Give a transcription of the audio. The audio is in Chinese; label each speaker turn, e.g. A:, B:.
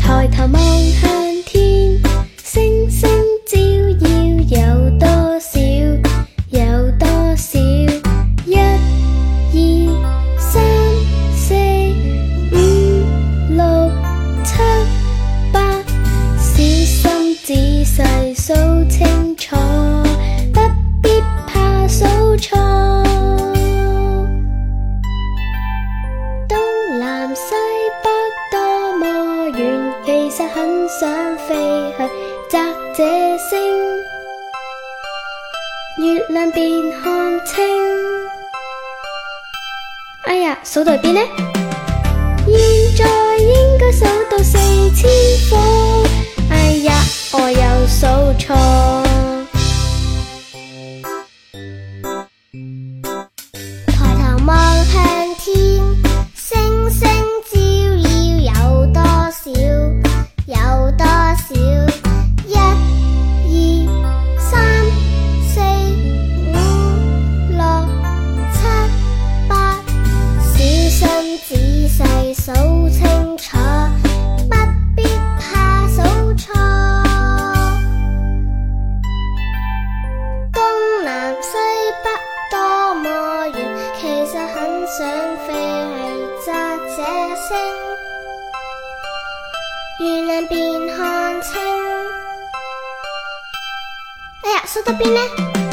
A: 抬头望向天，星星照耀有多少？有多少？一、二、三、四、五、六、七。远其实很想飞去摘这星，月亮便看清。哎呀，数到边呢？现在应该数到四千颗。哎呀，我又
B: 数错。想月亮看清。哎呀，缩到边呢？